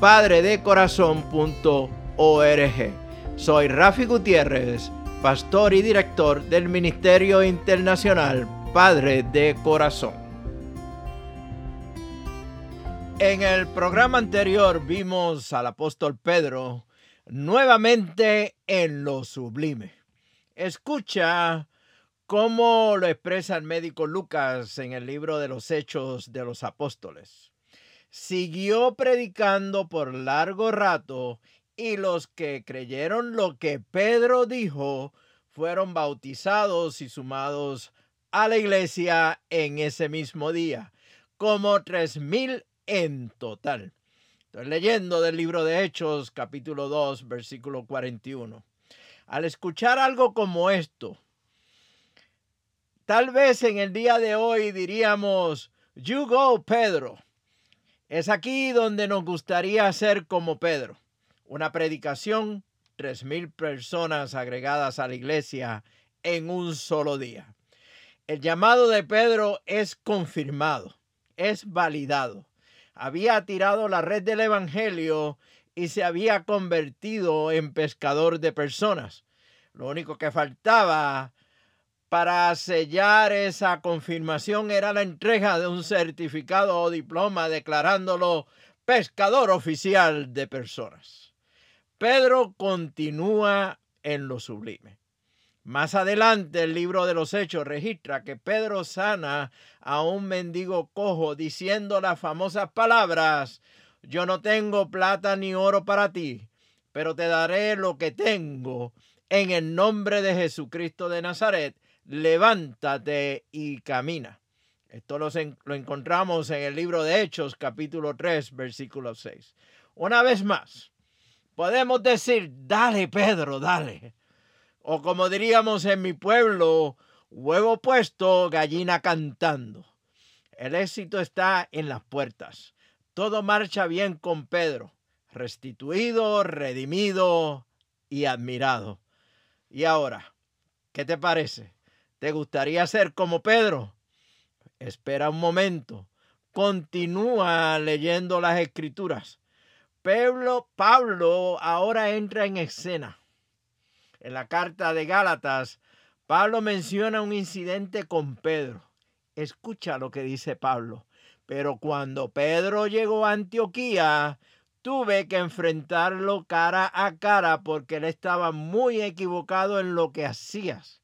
www.padredecorazon.org Soy Rafi Gutiérrez, pastor y director del Ministerio Internacional Padre de Corazón. En el programa anterior vimos al apóstol Pedro nuevamente en lo sublime. Escucha cómo lo expresa el médico Lucas en el libro de los Hechos de los Apóstoles. Siguió predicando por largo rato y los que creyeron lo que Pedro dijo fueron bautizados y sumados a la iglesia en ese mismo día, como tres mil en total. Estoy leyendo del libro de Hechos, capítulo 2, versículo 41. Al escuchar algo como esto, tal vez en el día de hoy diríamos, You go, Pedro. Es aquí donde nos gustaría ser como Pedro. Una predicación, tres mil personas agregadas a la iglesia en un solo día. El llamado de Pedro es confirmado, es validado había tirado la red del Evangelio y se había convertido en pescador de personas. Lo único que faltaba para sellar esa confirmación era la entrega de un certificado o diploma declarándolo pescador oficial de personas. Pedro continúa en lo sublime. Más adelante el libro de los Hechos registra que Pedro sana a un mendigo cojo diciendo las famosas palabras, yo no tengo plata ni oro para ti, pero te daré lo que tengo. En el nombre de Jesucristo de Nazaret, levántate y camina. Esto lo, encontramos en el libro de Hechos capítulo 3 versículo 6. Una vez más, podemos decir, dale Pedro, dale o como diríamos en mi pueblo, huevo puesto, gallina cantando. El éxito está en las puertas. Todo marcha bien con Pedro, restituido, redimido y admirado. Y ahora, ¿qué te parece? ¿Te gustaría ser como Pedro? Espera un momento. Continúa leyendo las escrituras. Pablo, Pablo ahora entra en escena en la carta de Gálatas, Pablo menciona un incidente con Pedro. Escucha lo que dice Pablo. Pero cuando Pedro llegó a Antioquía, tuve que enfrentarlo cara a cara porque él estaba muy equivocado en lo que hacías.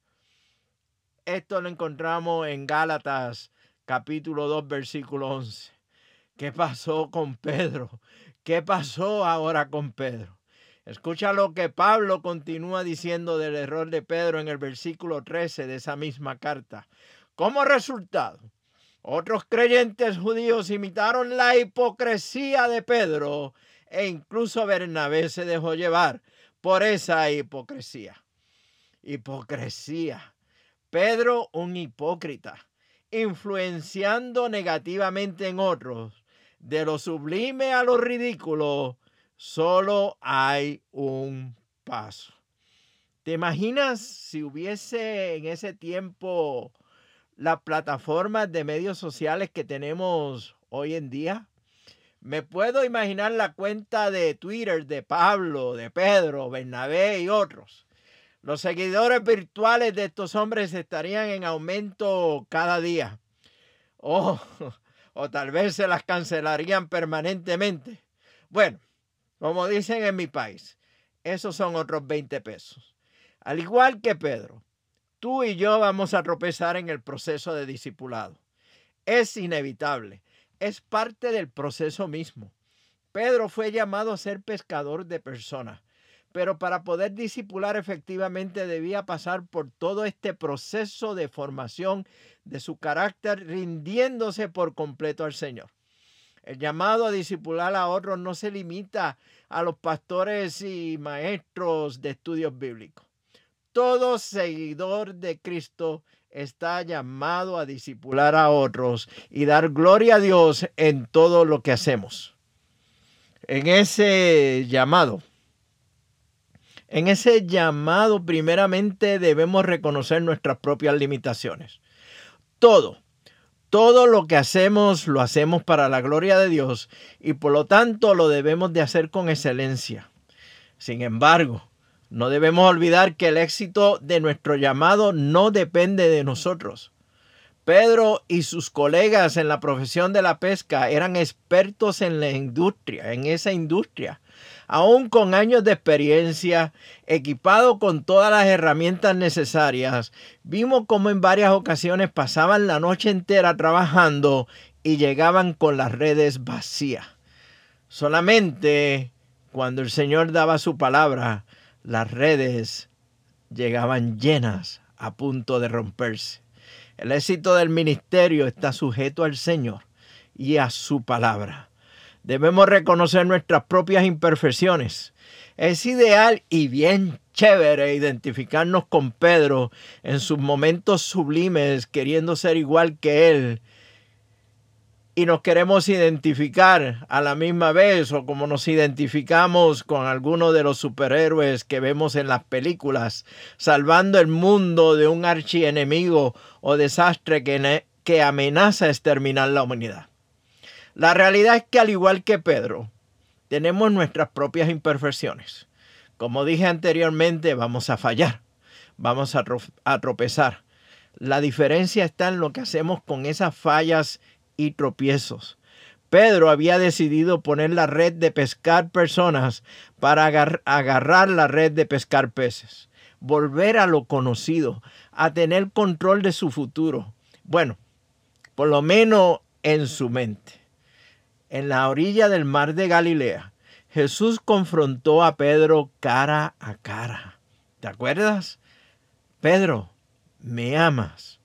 Esto lo encontramos en Gálatas capítulo 2 versículo 11. ¿Qué pasó con Pedro? ¿Qué pasó ahora con Pedro? Escucha lo que Pablo continúa diciendo del error de Pedro en el versículo 13 de esa misma carta. Como resultado, otros creyentes judíos imitaron la hipocresía de Pedro e incluso Bernabé se dejó llevar por esa hipocresía. Hipocresía. Pedro, un hipócrita, influenciando negativamente en otros, de lo sublime a lo ridículo, Solo hay un paso. ¿Te imaginas si hubiese en ese tiempo las plataformas de medios sociales que tenemos hoy en día? Me puedo imaginar la cuenta de Twitter de Pablo, de Pedro, Bernabé y otros. Los seguidores virtuales de estos hombres estarían en aumento cada día. o tal vez se las cancelarían permanentemente. Bueno, Como dicen en mi país, esos son otros 20 pesos. Al igual que Pedro, tú y yo vamos a tropezar en el proceso de discipulado. Es inevitable, es parte del proceso mismo. Pedro fue llamado a ser pescador de personas, pero para poder discipular efectivamente debía pasar por todo este proceso de formación de su carácter, rindiéndose por completo al Señor. El llamado a discipular a otros no se limita a los pastores y maestros de estudios bíblicos. Todo seguidor de Cristo está llamado a discipular a otros y dar gloria a Dios en todo lo que hacemos. En ese llamado, en ese llamado primeramente debemos reconocer nuestras propias limitaciones. Todo, todo lo que hacemos lo hacemos para la gloria de Dios y por lo tanto lo debemos de hacer con excelencia. Sin embargo, no debemos olvidar que el éxito de nuestro llamado no depende de nosotros. Pedro y sus colegas en la profesión de la pesca eran expertos en la industria, en esa industria. Aún con años de experiencia, equipado con todas las herramientas necesarias, vimos cómo en varias ocasiones pasaban la noche entera trabajando y llegaban con las redes vacías. Solamente cuando el Señor daba su palabra, las redes llegaban llenas a punto de romperse. El éxito del ministerio está sujeto al Señor y a su palabra. Debemos reconocer nuestras propias imperfecciones. Es ideal y bien chévere identificarnos con Pedro en sus momentos sublimes, queriendo ser igual que él y nos queremos identificar a la misma vez o como nos identificamos con alguno de los superhéroes que vemos en las películas, salvando el mundo de un archienemigo o desastre que, que amenaza exterminar la humanidad. La realidad es que al igual que Pedro, tenemos nuestras propias imperfecciones. Como dije anteriormente, vamos a fallar, vamos a, tropezar. La diferencia está en lo que hacemos con esas fallas y tropiezos. Pedro había decidido poner la red de pescar personas para agarrar la red de pescar peces, volver a lo conocido, a tener control de su futuro. Bueno, por lo menos en su mente. En la orilla del mar de Galilea, Jesús confrontó a Pedro cara a cara. ¿Te acuerdas? Pedro, ¿me amas?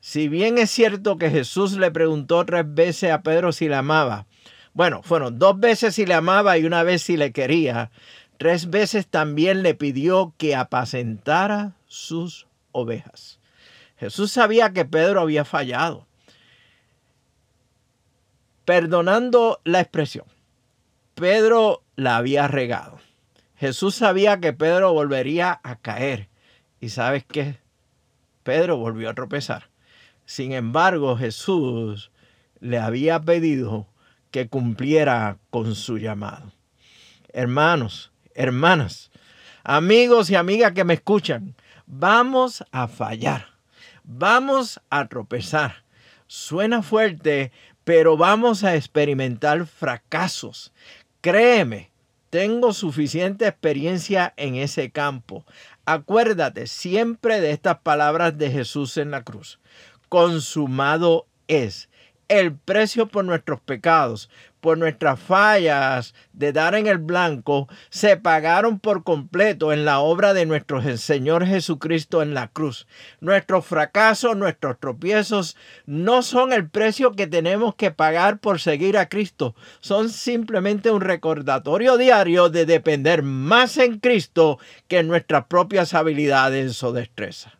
Si bien es cierto que Jesús le preguntó tres veces a Pedro si le amaba, bueno, fueron dos veces si le amaba y una vez si le quería, tres veces también le pidió que apacentara sus ovejas. Jesús sabía que Pedro había fallado. Perdonando la expresión, Pedro la había regado. Jesús sabía que Pedro volvería a caer. ¿Y sabes qué? Pedro volvió a tropezar. Sin embargo, Jesús le había pedido que cumpliera con su llamado. Hermanos, hermanas, amigos y amigas que me escuchan, vamos a fallar, vamos a tropezar. Suena fuerte, pero vamos a experimentar fracasos. Créeme, tengo suficiente experiencia en ese campo. Acuérdate siempre de estas palabras de Jesús en la cruz consumado es. El precio por nuestros pecados, por nuestras fallas de dar en el blanco, se pagaron por completo en la obra de nuestro Señor Jesucristo en la cruz. Nuestros fracasos, nuestros tropiezos no son el precio que tenemos que pagar por seguir a Cristo. Son simplemente un recordatorio diario de depender más en Cristo que en nuestras propias habilidades o destrezas.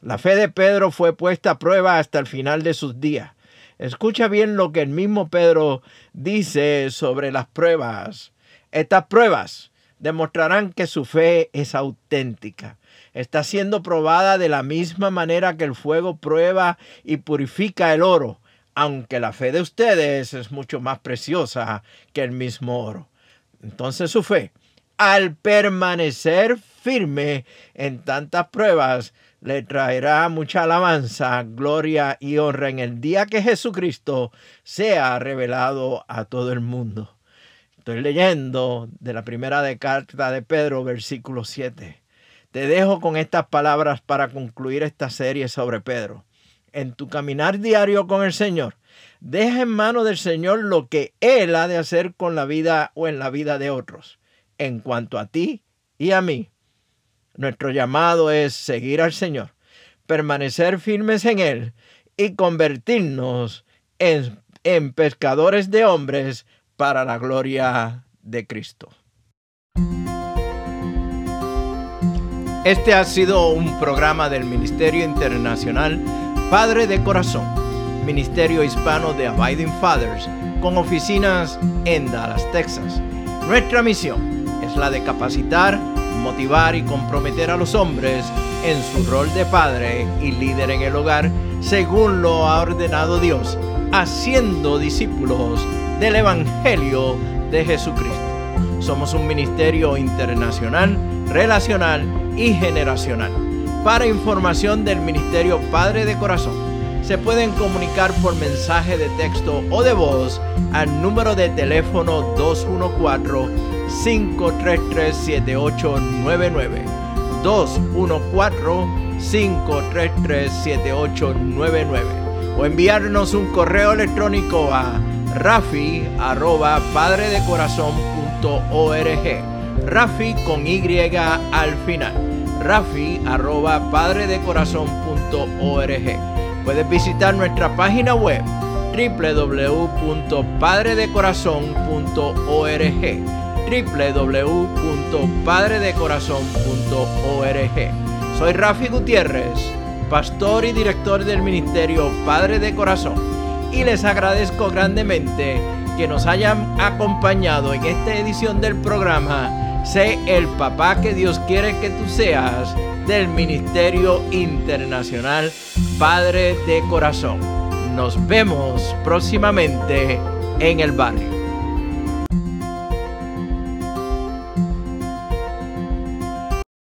La fe de Pedro fue puesta a prueba hasta el final de sus días. Escucha bien lo que el mismo Pedro dice sobre las pruebas. Estas pruebas demostrarán que su fe es auténtica. Está siendo probada de la misma manera que el fuego prueba y purifica el oro, aunque la fe de ustedes es mucho más preciosa que el mismo oro. Entonces su fe, al permanecer firme en tantas pruebas, le traerá mucha alabanza, gloria y honra en el día que Jesucristo sea revelado a todo el mundo. Estoy leyendo de la primera de carta de Pedro, versículo 7. Te dejo con estas palabras para concluir esta serie sobre Pedro. En tu caminar diario con el Señor, deja en manos del Señor lo que Él ha de hacer con la vida o en la vida de otros. En cuanto a ti y a mí, nuestro llamado es seguir al Señor, permanecer firmes en Él y convertirnos en, en pescadores de hombres para la gloria de Cristo. Este ha sido un programa del Ministerio Internacional Padre de Corazón, Ministerio Hispano de Abiding Fathers, con oficinas en Dallas, Texas. Nuestra misión es la de capacitar, motivar y comprometer a los hombres en su rol de padre y líder en el hogar, según lo ha ordenado Dios, haciendo discípulos del Evangelio de Jesucristo. Somos un ministerio internacional, relacional y generacional. Para información del Ministerio Padre de Corazón, se pueden comunicar por mensaje de texto o de voz al número de teléfono 214-533-7899. 214-533-7899. O enviarnos un correo electrónico a rafi arroba padredecorazon.org. Rafi con Y al final. Rafi arroba padredecorazon.org. Puedes visitar nuestra página web www.padredecorazon.org www.padredecorazon.org Soy Rafi Gutiérrez, pastor y director del ministerio Padre de Corazón y les agradezco grandemente que nos hayan acompañado en esta edición del programa Sé el papá que Dios quiere que tú seas del Ministerio Internacional Padre de Corazón. Nos vemos próximamente en el barrio.